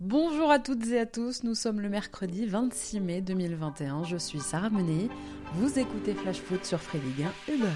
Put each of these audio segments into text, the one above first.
Bonjour à toutes et à tous, nous sommes le mercredi 26 mai 2021, je suis Sarah Menet, vous écoutez Flash Foot sur Free Ligue 1 Uber.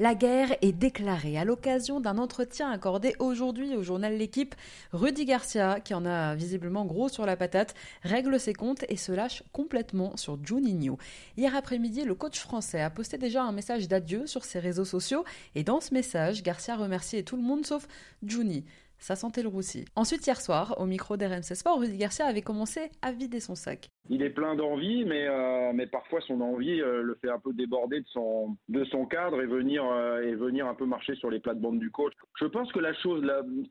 La guerre est déclarée à l'occasion d'un entretien accordé aujourd'hui au journal L'équipe. Rudy Garcia, qui en a visiblement gros sur la patate, règle ses comptes et se lâche complètement sur Juninho. Hier après-midi, le coach français a posté déjà un message d'adieu sur ses réseaux sociaux et dans ce message, Garcia remerciait tout le monde sauf Juni. Ça sentait le roussi. Ensuite, hier soir, au micro d'RMC Sport, Rudy Garcia avait commencé à vider son sac. Il est plein d'envie, mais, euh, mais parfois son envie euh, le fait un peu déborder de son, de son cadre et venir, euh, et venir un peu marcher sur les plates-bandes du coach. Je pense que la chose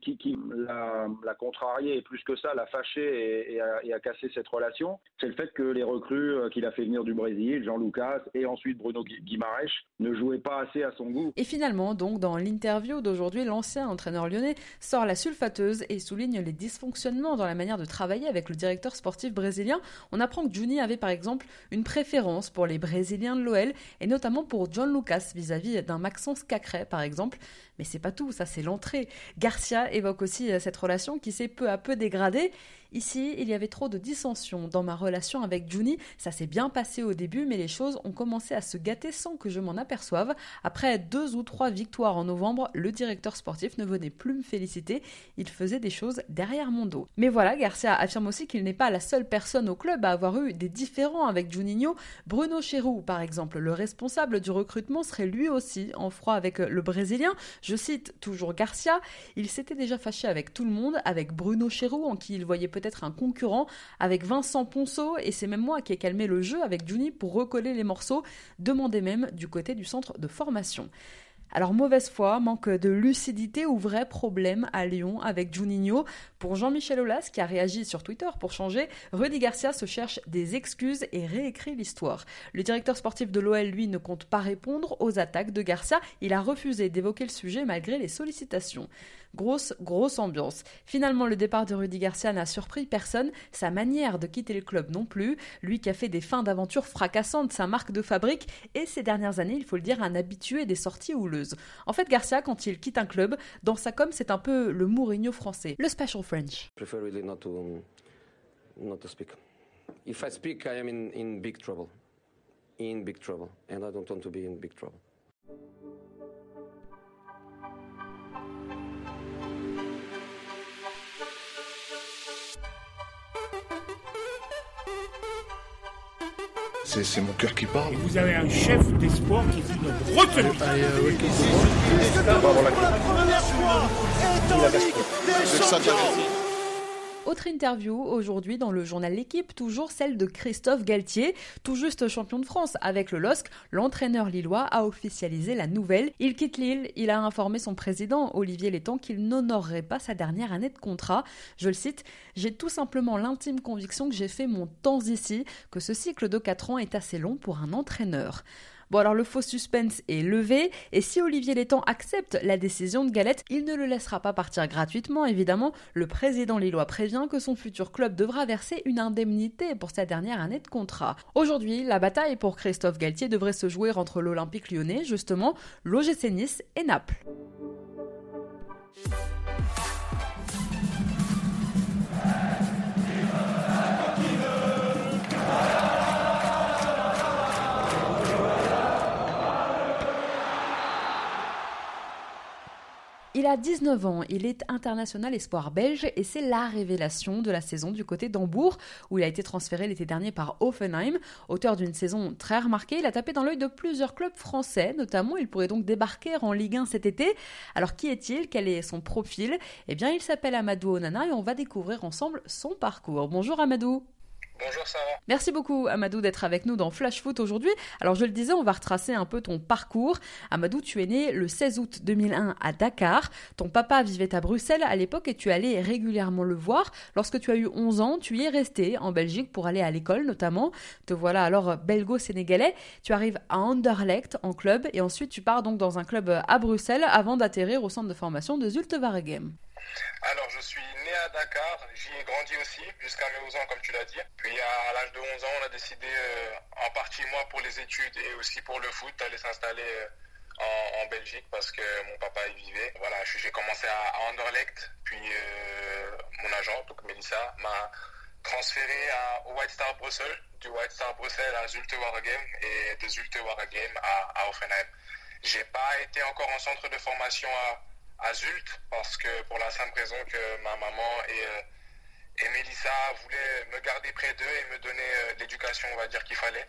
qui, l'a, la contrarié et plus que ça l'a fâché et, a, cassé cette relation, c'est le fait que les recrues qu'il a fait venir du Brésil, Jean Lucas et ensuite Bruno Guimaraes, ne jouaient pas assez à son goût. Et finalement, donc, dans l'interview d'aujourd'hui, l'ancien entraîneur lyonnais sort la sulfateuse et souligne les dysfonctionnements dans la manière de travailler avec le directeur sportif brésilien. Apprend que Juni avait par exemple une préférence pour les Brésiliens de l'OL et notamment pour John Lucas vis-à-vis d'un Maxence Cacré par exemple. Mais c'est pas tout, ça c'est l'entrée. Garcia évoque aussi cette relation qui s'est peu à peu dégradée. Ici, il y avait trop de dissensions dans ma relation avec Juni. Ça s'est bien passé au début, mais les choses ont commencé à se gâter sans que je m'en aperçoive. Après deux ou trois victoires en novembre, le directeur sportif ne venait plus me féliciter. Il faisait des choses derrière mon dos. Mais voilà, Garcia affirme aussi qu'il n'est pas la seule personne au club à avoir eu des différends avec Juninho. Bruno Chéroux, par exemple, le responsable du recrutement, serait lui aussi en froid avec le Brésilien. Je cite toujours Garcia. Il s'était déjà fâché avec tout le monde, avec Bruno Chéroux, en qui il voyait peut-être un concurrent, avec Vincent Ponceau, et c'est même moi qui ai calmé le jeu avec Juni pour recoller les morceaux, demandé même du côté du centre de formation. Alors mauvaise foi, manque de lucidité ou vrai problème à Lyon avec Juninho. Pour Jean-Michel Aulas, qui a réagi sur Twitter pour changer, Rudy Garcia se cherche des excuses et réécrit l'histoire. Le directeur sportif de l'OL, lui, ne compte pas répondre aux attaques de Garcia. Il a refusé d'évoquer le sujet malgré les sollicitations. Grosse, grosse ambiance. Finalement, le départ de Rudy Garcia n'a surpris personne, sa manière de quitter le club non plus, lui qui a fait des fins d'aventure fracassantes, sa marque de fabrique, et ces dernières années, il faut le dire, un habitué des sorties En fait, Garcia, quand il quitte un club, dans sa com, c'est un peu le Mourinho français, le special French. C'est mon cœur qui parle. Et vous avez un chef d'espoir qui dit notre retenue. Ah, euh, autre interview aujourd'hui dans le journal L'équipe, toujours celle de Christophe Galtier, tout juste champion de France avec le LOSC. L'entraîneur lillois a officialisé la nouvelle. Il quitte Lille. Il a informé son président Olivier Létang qu'il n'honorerait pas sa dernière année de contrat. Je le cite J'ai tout simplement l'intime conviction que j'ai fait mon temps ici, que ce cycle de 4 ans est assez long pour un entraîneur. Bon alors le faux suspense est levé et si Olivier Létang accepte la décision de Galette, il ne le laissera pas partir gratuitement évidemment. Le président lillois prévient que son futur club devra verser une indemnité pour sa dernière année de contrat. Aujourd'hui, la bataille pour Christophe Galtier devrait se jouer entre l'Olympique lyonnais justement, l'OGC Nice et Naples. Il a 19 ans, il est international espoir belge et c'est la révélation de la saison du côté d'Hambourg où il a été transféré l'été dernier par Offenheim. Auteur d'une saison très remarquée, il a tapé dans l'œil de plusieurs clubs français, notamment il pourrait donc débarquer en Ligue 1 cet été. Alors qui est-il? Quel est son profil? Eh bien il s'appelle Amadou Onana et on va découvrir ensemble son parcours. Bonjour Amadou Bonjour Sarah. Merci beaucoup Amadou d'être avec nous dans Flash Foot aujourd'hui. Alors je le disais, on va retracer un peu ton parcours. Amadou, tu es né le 16 août 2001 à Dakar. Ton papa vivait à Bruxelles à l'époque et tu allais régulièrement le voir. Lorsque tu as eu 11 ans, tu y es resté en Belgique pour aller à l'école notamment. Te voilà alors belgo-sénégalais. Tu arrives à Anderlecht en club et ensuite tu pars donc dans un club à Bruxelles avant d'atterrir au centre de formation de Zulte Waregem. Alors, je suis né à Dakar, j'y ai grandi aussi, jusqu'à mes 11 ans, comme tu l'as dit. Puis, à l'âge de 11 ans, on a décidé, euh, en partie moi pour les études et aussi pour le foot, d'aller s'installer euh, en, Belgique parce que mon papa y vivait. Voilà, j'ai commencé à, Anderlecht, puis euh, mon agent, donc Melissa, m'a transféré à, au White Star Bruxelles, du White Star Bruxelles à Zulte Waregem et de Zulte Waregem à, à Offenheim. J'ai pas été encore en centre de formation à à Zult parce que pour la simple raison que ma maman et, euh, et Mélissa voulaient me garder près d'eux et me donner euh, l'éducation, on va dire, qu'il fallait.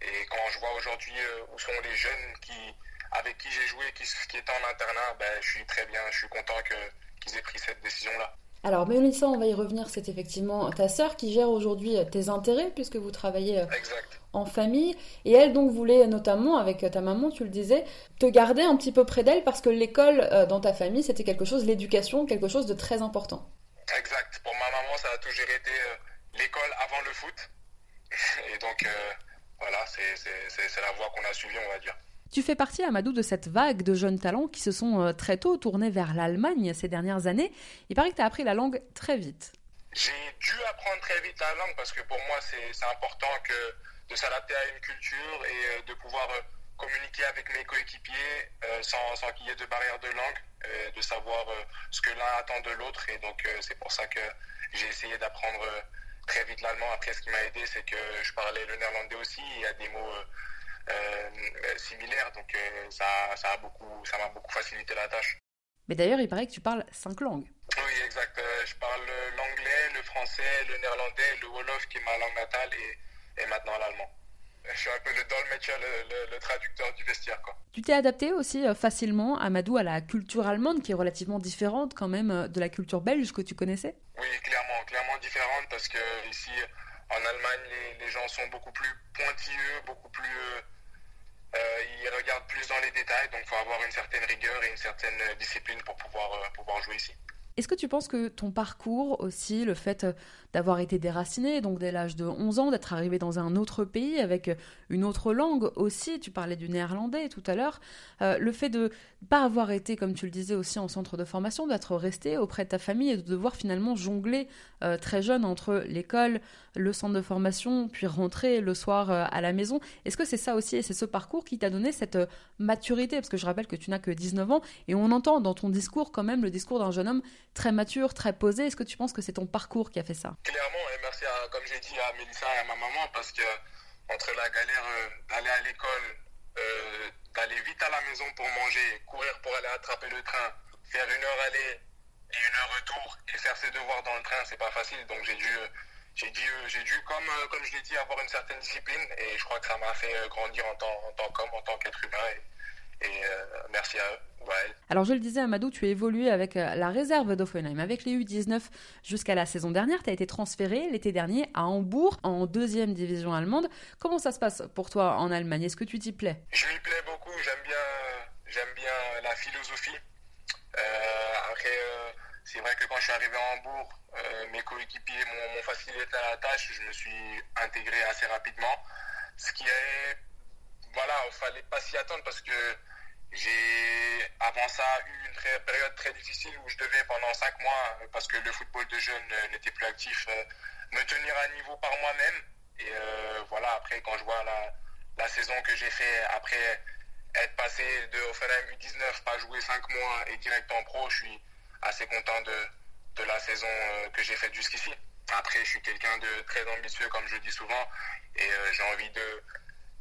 Et quand je vois aujourd'hui euh, où sont les jeunes qui, avec qui j'ai joué, qui, qui étaient en internat, ben, je suis très bien, je suis content qu'ils aient pris cette décision-là. Alors, Mélissa, on va y revenir, c'est effectivement ta sœur qui gère aujourd'hui tes intérêts, puisque vous travaillez en famille. Et elle, donc, voulait notamment, avec ta maman, tu le disais, te garder un petit peu près d'elle, parce que l'école euh, dans ta famille, c'était quelque chose, l'éducation, quelque chose de très important. Exact. Pour ma maman, ça a toujours été euh, l'école avant le foot. Et donc, euh, voilà, c'est la voie qu'on a suivie, on va dire. Tu fais partie, Amadou, de cette vague de jeunes talents qui se sont euh, très tôt tournés vers l'Allemagne ces dernières années. Il paraît que tu as appris la langue très vite. J'ai dû apprendre très vite la langue parce que pour moi, c'est important de s'adapter à une culture et euh, de pouvoir euh, communiquer avec mes coéquipiers sans, qu'il y ait de barrière de langue, de savoir ce que l'un attend de l'autre. Et donc, c'est pour ça que j'ai essayé d'apprendre très vite l'allemand. Après, ce qui m'a aidé, c'est que je parlais le néerlandais aussi. Il y a des mots Donc euh, ça, ça a beaucoup, ça m'a beaucoup facilité la tâche. Mais d'ailleurs, il paraît que tu parles cinq langues. Oui, exact. Euh, je parle l'anglais, le français, le néerlandais, le wolof qui est ma langue natale et, et maintenant l'allemand. Je suis un peu le dolmetsch, le, le, traducteur du vestiaire. Quoi. Tu t'es adapté aussi facilement, Amadou, à la culture allemande qui est relativement différente quand même de la culture belge que tu connaissais? Oui, clairement, clairement différente parce que ici, en Allemagne, les, les gens sont beaucoup plus pointilleux, beaucoup plus euh, il regarde plus dans les détails, donc il faut avoir une certaine rigueur et une certaine discipline pour pouvoir, euh, pouvoir jouer ici. Est-ce que tu penses que ton parcours aussi, le fait d'avoir été déraciné, donc dès l'âge de 11 ans, d'être arrivé dans un autre pays avec une autre langue aussi, tu parlais du néerlandais tout à l'heure, euh, le fait de pas avoir été, comme tu le disais aussi en centre de formation, d'être resté auprès de ta famille et de devoir finalement jongler euh, très jeune entre l'école, le centre de formation, puis rentrer le soir euh, à la maison, est-ce que c'est ça aussi et c'est ce parcours qui t'a donné cette maturité? Parce que je rappelle que tu n'as que 19 ans et on entend dans ton discours quand même le discours d'un jeune homme très mature, très posé. Est-ce que tu penses que c'est ton parcours qui a fait ça? Clairement, et merci, à, comme j'ai dit à Mélissa et à ma maman, parce que entre la galère euh, d'aller à l'école, euh, d'aller vite à la maison pour manger, courir pour aller attraper le train, faire une heure aller et une heure retour et faire ses devoirs dans le train, c'est pas facile. Donc j'ai dû, j'ai dû, j'ai dû, comme, comme je l'ai dit, avoir une certaine discipline et je crois que ça m'a fait grandir en tant, en tant qu'homme, en tant qu'être humain. Et, et euh, merci à eux. Alors je le disais, Amadou, tu as évolué avec euh, la réserve d'Offenheim. Avec les U19 jusqu'à la saison dernière, tu as été transféré l'été dernier à Hambourg, en deuxième division allemande. Comment ça se passe pour toi en Allemagne? Est-ce que tu t'y plais? Je m'y plais beaucoup, j'aime bien, j'aime bien la philosophie. Euh, après, euh, c'est vrai que quand je suis arrivé à Hambourg, mes coéquipiers m'ont facilité la tâche, je me suis intégré assez rapidement. Ce qui est... Voilà, il fallait pas s'y attendre parce que j'ai avant ça eu une période très difficile où je devais pendant cinq mois, euh, parce que le football de jeunes euh, n'était plus actif, euh, me tenir à niveau par moi-même. Et voilà, après quand je vois la, la saison que j'ai fait après être passé de Offenheim U19, pas jouer cinq mois et direct en pro, je suis assez content de, de la saison que j'ai faite jusqu'ici. Après, je suis quelqu'un de très ambitieux, comme je dis souvent, et j'ai envie de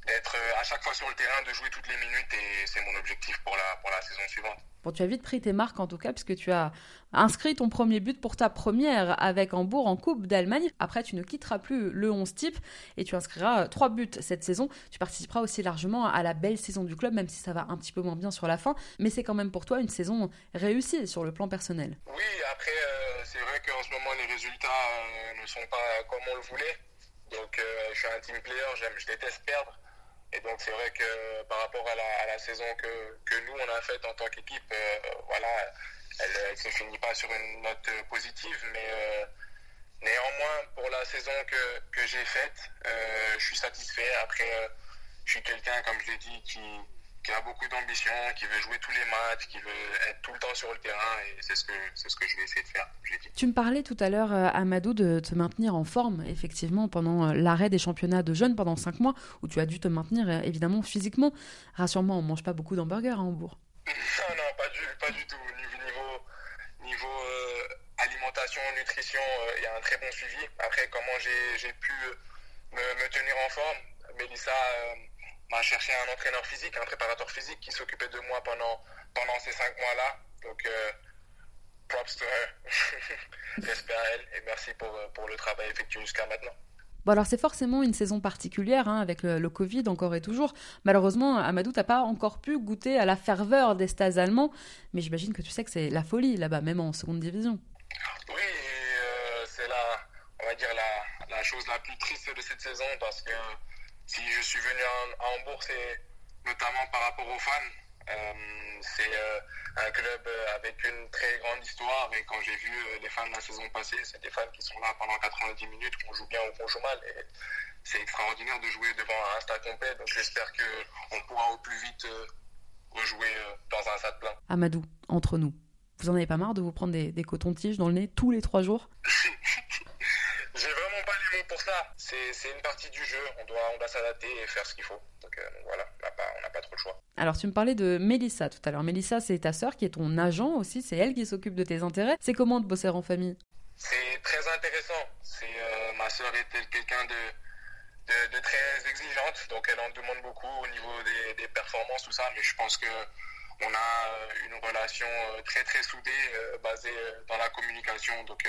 d'être euh, à chaque fois sur le terrain, de jouer toutes les minutes et c'est mon objectif pour la, pour la saison suivante. Bon, tu as vite pris tes marques en tout cas, puisque tu as inscrit ton premier but pour ta première avec Hambourg en Coupe d'Allemagne. Après, tu ne quitteras plus le 11 type et tu inscriras trois buts cette saison. Tu participeras aussi largement à la belle saison du club, même si ça va un petit peu moins bien sur la fin. Mais c'est quand même pour toi une saison réussie sur le plan personnel. Oui, après, euh, c'est vrai qu'en ce moment, les résultats euh, ne sont pas comme on le voulait. Donc, je suis un team player, je déteste perdre. Et donc c'est vrai que par rapport à la, saison que, que, nous on a faite en tant qu'équipe, euh, voilà, elle ne se finit pas sur une note positive, mais euh, néanmoins pour la saison que, que j'ai faite, euh, je suis satisfait. Après, je suis quelqu'un, comme je l'ai dit, qui, qui a beaucoup d'ambition, qui veut jouer tous les matchs, qui veut être tout le temps sur le terrain et c'est ce que c'est ce que je vais essayer de faire. Dit. Tu me parlais tout à l'heure, euh, Amadou, de te maintenir en forme, effectivement, pendant euh, l'arrêt des championnats de jeunes pendant 5 mois, où tu as dû te maintenir euh, évidemment physiquement. Rassure-moi, on mange pas beaucoup d'hamburgers à Hambourg. Non, non, pas du, pas du tout. Niveau, niveau euh, alimentation, nutrition, il y a un très bon suivi. Après, comment j'ai pu me, me, tenir en forme, Mélissa m'a cherché un entraîneur physique, un préparateur physique qui s'occupait de moi pendant, pendant ces cinq mois-là. Donc, euh, props to her. J'espère à elle et merci pour, euh, pour le travail effectué jusqu'à maintenant. Bon alors c'est forcément une saison particulière hein, avec le, Covid encore et toujours. Malheureusement, Amadou, t'as pas encore pu goûter à la ferveur des stades allemands, mais j'imagine que tu sais que c'est la folie là-bas, même en seconde division. Oui, euh, c'est la, on va dire la, la chose la plus triste de cette saison parce que si je suis venu à, Hambourg, c'est notamment par rapport aux fans. Euh, c'est euh, un club euh, avec une très grande histoire et quand j'ai vu les fans de la saison passée, c'est des fans qui sont là pendant 90 minutes, qu'on joue bien ou qu'on joue mal. Et c'est extraordinaire de jouer devant un stade complet. Donc j'espère qu'on pourra au plus vite rejouer dans un stade plein. Amadou, entre nous, vous en avez pas marre de vous prendre des, des cotons-tiges dans le nez tous les trois jours? J'ai vraiment pas les mots pour ça. C'est une partie du jeu. On doit, on doit s'adapter et faire ce qu'il faut. Donc, euh, voilà, on n'a pas, pas, trop le choix. Alors, tu me parlais de Mélissa tout à l'heure. Mélissa, c'est ta sœur qui est ton agent aussi. C'est elle qui s'occupe de tes intérêts. C'est comment de bosser en famille? C'est très intéressant. Euh, ma sœur était quelqu'un de, de, très exigeante. Donc, elle en demande beaucoup au niveau des, des performances, tout ça. Mais je pense que on a une relation euh, très très soudée basée dans la communication. Donc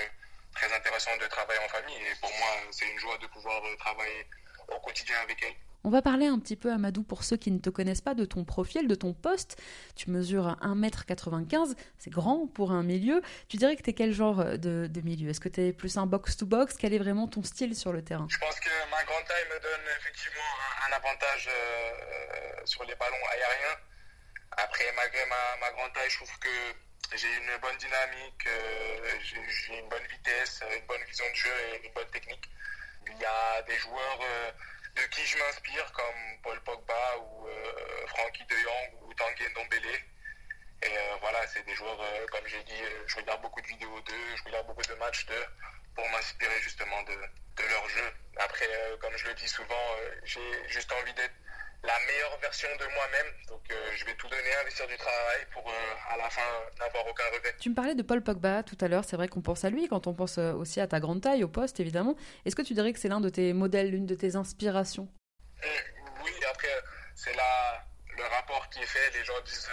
très intéressant de travailler en famille et pour moi c'est une joie de pouvoir euh, travailler au quotidien avec elle. On va parler un petit peu, Amadou, pour ceux qui ne te connaissent pas, de ton profil, de ton poste. Tu mesures 1m95, c'est grand pour un milieu. Tu dirais que tu es quel genre de, milieu? Est-ce que tu es plus un box-to-box? Quel est vraiment ton style sur le terrain? Je pense que ma grande taille me donne effectivement un, avantage euh, sur les ballons aériens. Après, malgré ma, ma grande taille, je trouve que j'ai une bonne dynamique, euh, j'ai une bonne vitesse, une bonne vision de jeu et une bonne technique. Il y a des joueurs euh, de qui je m'inspire comme Paul Pogba ou euh, Frankie de Jong ou Tanguy Ndombele. Et voilà, c'est des joueurs, comme j'ai dit, je regarde beaucoup de vidéos d'eux, je regarde beaucoup de matchs d'eux pour m'inspirer justement de, de, leur jeu. Après, comme je le dis souvent, j'ai juste envie d'être la meilleure version de moi-même. Donc euh, je vais tout donner, investir du travail pour euh, à la fin n'avoir aucun regret. Tu me parlais de Paul Pogba tout à l'heure, c'est vrai qu'on pense à lui quand on pense euh, aussi à ta grande taille, au poste évidemment. Est-ce que tu dirais que c'est l'un de tes modèles, l'une de tes inspirations? Oui, après c'est là le rapport qui est fait, les gens disent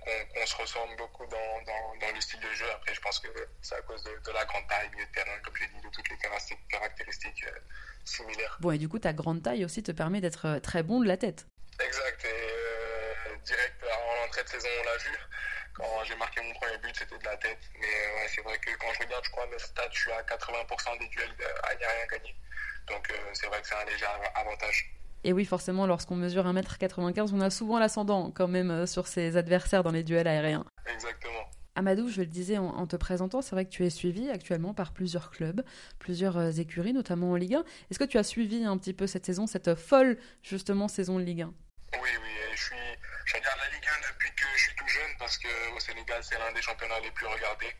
qu'on se ressemble beaucoup dans, dans, le style de jeu. Après, je pense que c'est à cause de, la grande taille, du terrain, comme j'ai dit, de toutes les caractéristiques similaires. Bon, et du coup, ta grande taille aussi te permet d'être euh, très bon de la tête. Exact. Et euh, direct en entrée de saison, on l'a vu. Quand j'ai marqué mon premier but, c'était de la tête. Mais euh, ouais, c'est vrai que quand je regarde, je crois, mes stats, je suis à 80% des duels aériens gagnés. Donc c'est vrai que c'est un léger avantage. Et oui, forcément, lorsqu'on mesure 1m95, on a souvent l'ascendant quand même sur ses adversaires dans les duels aériens. Exactement. Amadou, je le disais en, te présentant, c'est vrai que tu es suivi actuellement par plusieurs clubs, plusieurs euh, écuries, notamment en Ligue 1. Est-ce que tu as suivi un petit peu cette saison, cette folle justement saison de Ligue 1 Oui, oui, je suis, je regarde la Ligue 1 depuis que je suis tout jeune parce qu'au Sénégal, c'est l'un des championnats les plus regardés.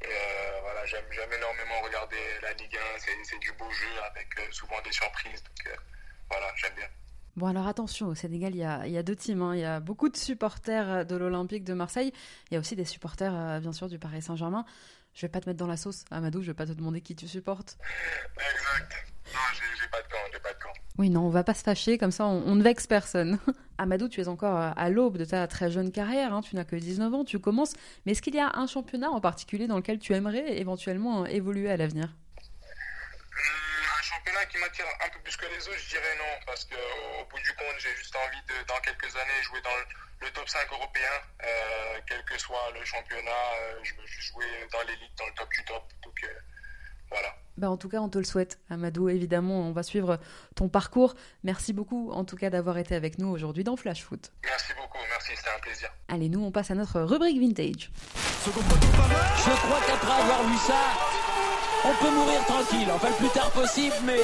Et euh, voilà, j'aime, énormément regarder la Ligue 1, c'est, du beau jeu avec euh, souvent des surprises. Donc voilà, j'aime bien. Bon, alors attention, au Sénégal, il y a, il y a deux teams. Hein. Il y a beaucoup de supporters de l'Olympique de Marseille. Il y a aussi des supporters, euh, bien sûr, du Paris Saint-Germain. Je vais pas te mettre dans la sauce, Amadou, je vais pas te demander qui tu supportes. Exact. Non, j'ai pas de camp, j'ai pas de camp. Oui, non, on va pas se fâcher, comme ça on, ne vexe personne. Amadou, tu es encore à l'aube de ta très jeune carrière, hein. tu n'as que 19 ans, tu commences. Mais est-ce qu'il y a un championnat en particulier dans lequel tu aimerais éventuellement évoluer à l'avenir? Championnat qui m'attire un peu plus que les autres, je dirais non, parce qu'au bout du compte, j'ai juste envie de, dans quelques années, jouer dans le, top 5 européen, euh, quel que soit le championnat, euh, je veux juste jouer dans l'élite, dans le top du top. Donc euh, voilà. Bah en tout cas, on te le souhaite, Amadou. Évidemment, on va suivre ton parcours. Merci beaucoup, en tout cas, d'avoir été avec nous aujourd'hui dans Flash Foot. Merci beaucoup, merci, c'était un plaisir. Allez, nous, on passe à notre rubrique vintage. Je crois qu'après avoir vu ça, on peut mourir tranquille, enfin le plus tard possible, mais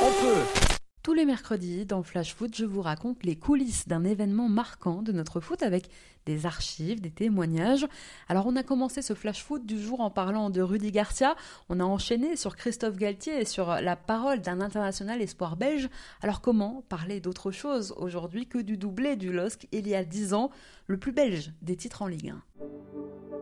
on peut. Tous les mercredis, dans Flash Foot, je vous raconte les coulisses d'un événement marquant de notre foot avec des archives, des témoignages. Alors on a commencé ce Flash Foot du jour en parlant de Rudy Garcia, on a enchaîné sur Christophe Galtier et sur la parole d'un international espoir belge. Alors comment parler d'autre chose aujourd'hui que du doublé du LOSC il y a 10 ans, le plus belge des titres en Ligue 1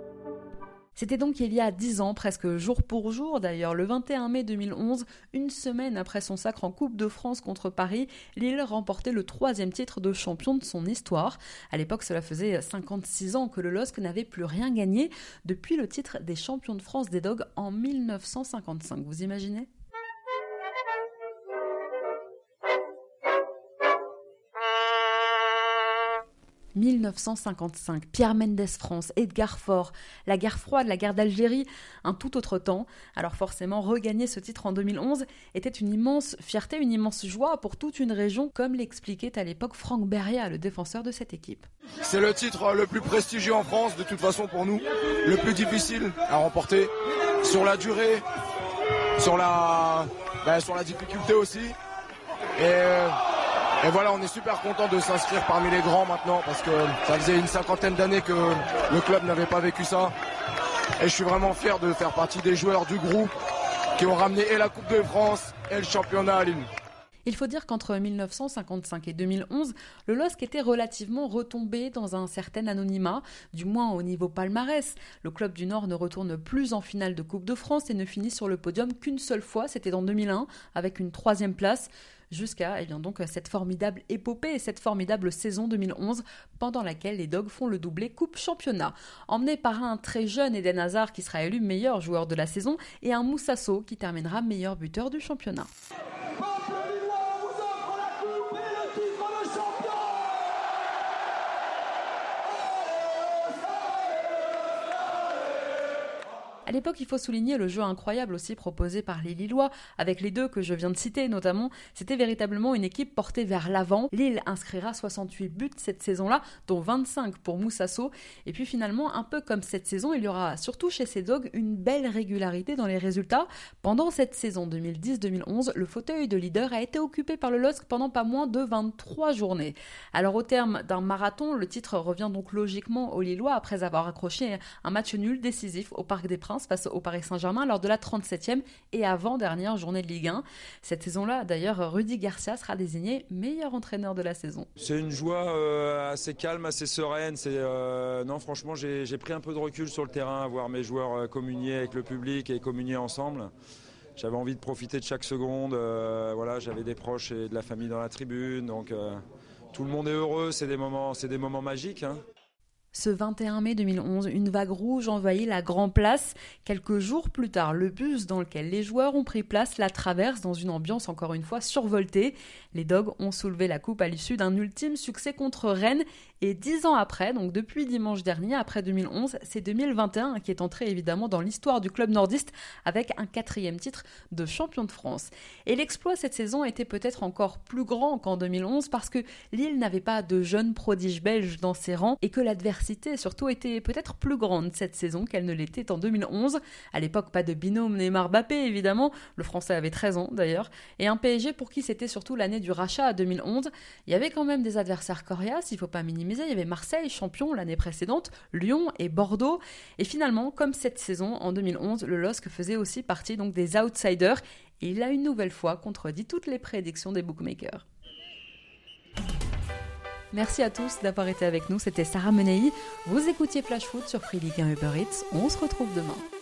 c'était donc il y a dix ans, presque jour pour jour d'ailleurs, le 21 mai 2011, une semaine après son sacre en Coupe de France contre Paris, Lille remportait le troisième titre de champion de son histoire. À l'époque, cela faisait 56 ans que le LOSC n'avait plus rien gagné depuis le titre des champions de France des Dogs en 1955. Vous imaginez? 1955, Pierre Mendès France, Edgar Faure, la guerre froide, la guerre d'Algérie, un tout autre temps. Alors forcément, regagner ce titre en 2011 était une immense fierté, une immense joie pour toute une région, comme l'expliquait à l'époque Franck Beria, le défenseur de cette équipe. C'est le titre le plus prestigieux en France, de toute façon pour nous, le plus difficile à remporter, sur la durée, sur la, ben, sur la difficulté aussi. Et euh, et voilà, on est super content de s'inscrire parmi les grands maintenant parce que ça faisait une cinquantaine d'années que le club n'avait pas vécu ça. Et je suis vraiment fier de faire partie des joueurs du groupe qui ont ramené et la Coupe de France et le championnat à Lille. Il faut dire qu'entre 1955 et 2011, le LOSC était relativement retombé dans un certain anonymat, du moins au niveau palmarès. Le club du Nord ne retourne plus en finale de Coupe de France et ne finit sur le podium qu'une seule fois, c'était en 2001, avec une troisième place jusqu'à eh donc cette formidable épopée et cette formidable saison 2011 pendant laquelle les Dogs font le doublé Coupe Championnat. Emmené par un très jeune Eden Hazard qui sera élu meilleur joueur de la saison et un Moussasso qui terminera meilleur buteur du championnat. À l'époque, il faut souligner le jeu incroyable aussi proposé par les Lillois, avec les deux que je viens de citer notamment. C'était véritablement une équipe portée vers l'avant. Lille inscrira 68 buts cette saison-là, dont 25 pour Moussasso. Et puis finalement, un peu comme cette saison, il y aura surtout chez ces Dogs une belle régularité dans les résultats. Pendant cette saison 2010-2011, le fauteuil de leader a été occupé par le LOSC pendant pas moins de 23 journées. Alors au terme d'un marathon, le titre revient donc logiquement aux Lillois après avoir accroché un match nul décisif au Parc des Princes face au Paris Saint-Germain lors de la 37e et avant-dernière journée de Ligue 1. Cette saison-là, d'ailleurs, Rudy Garcia sera désigné meilleur entraîneur de la saison. C'est une joie euh, assez calme, assez sereine. Euh, non, franchement, j'ai, pris un peu de recul sur le terrain, voir mes joueurs euh, communier avec le public et communier ensemble. J'avais envie de profiter de chaque seconde. voilà, j'avais des proches et de la famille dans la tribune, donc tout le monde est heureux. C'est des moments, des moments magiques. Hein. Ce 21 mai 2011, une vague rouge envahit la Grand Place. Quelques jours plus tard, le bus dans lequel les joueurs ont pris place la traverse dans une ambiance encore une fois survoltée. Les Dogs ont soulevé la coupe à l'issue d'un ultime succès contre Rennes et dix ans après, donc depuis dimanche dernier, après 2011, c'est 2021 qui est entré évidemment dans l'histoire du club nordiste avec un quatrième titre de champion de France. Et l'exploit cette saison était peut-être encore plus grand qu'en 2011 parce que Lille n'avait pas de jeunes prodiges belges dans ses rangs et que l'adversité surtout était peut-être plus grande cette saison qu'elle ne l'était en 2011. À l'époque, pas de binôme Neymar-Bappé évidemment, le français avait 13 ans d'ailleurs, et un PSG pour qui c'était surtout l'année du rachat à 2011. Il y avait quand même des adversaires coriaces, il faut pas minimiser il y avait Marseille, champion l'année précédente, Lyon et Bordeaux. Et finalement, comme cette saison, en 2011, le LOSC faisait aussi partie donc des outsiders. Et il a une nouvelle fois contredit toutes les prédictions des bookmakers. Merci à tous d'avoir été avec nous. C'était Sarah Menei. Vous écoutiez Flash Foot sur Free League 1 Uber Eats. On se retrouve demain.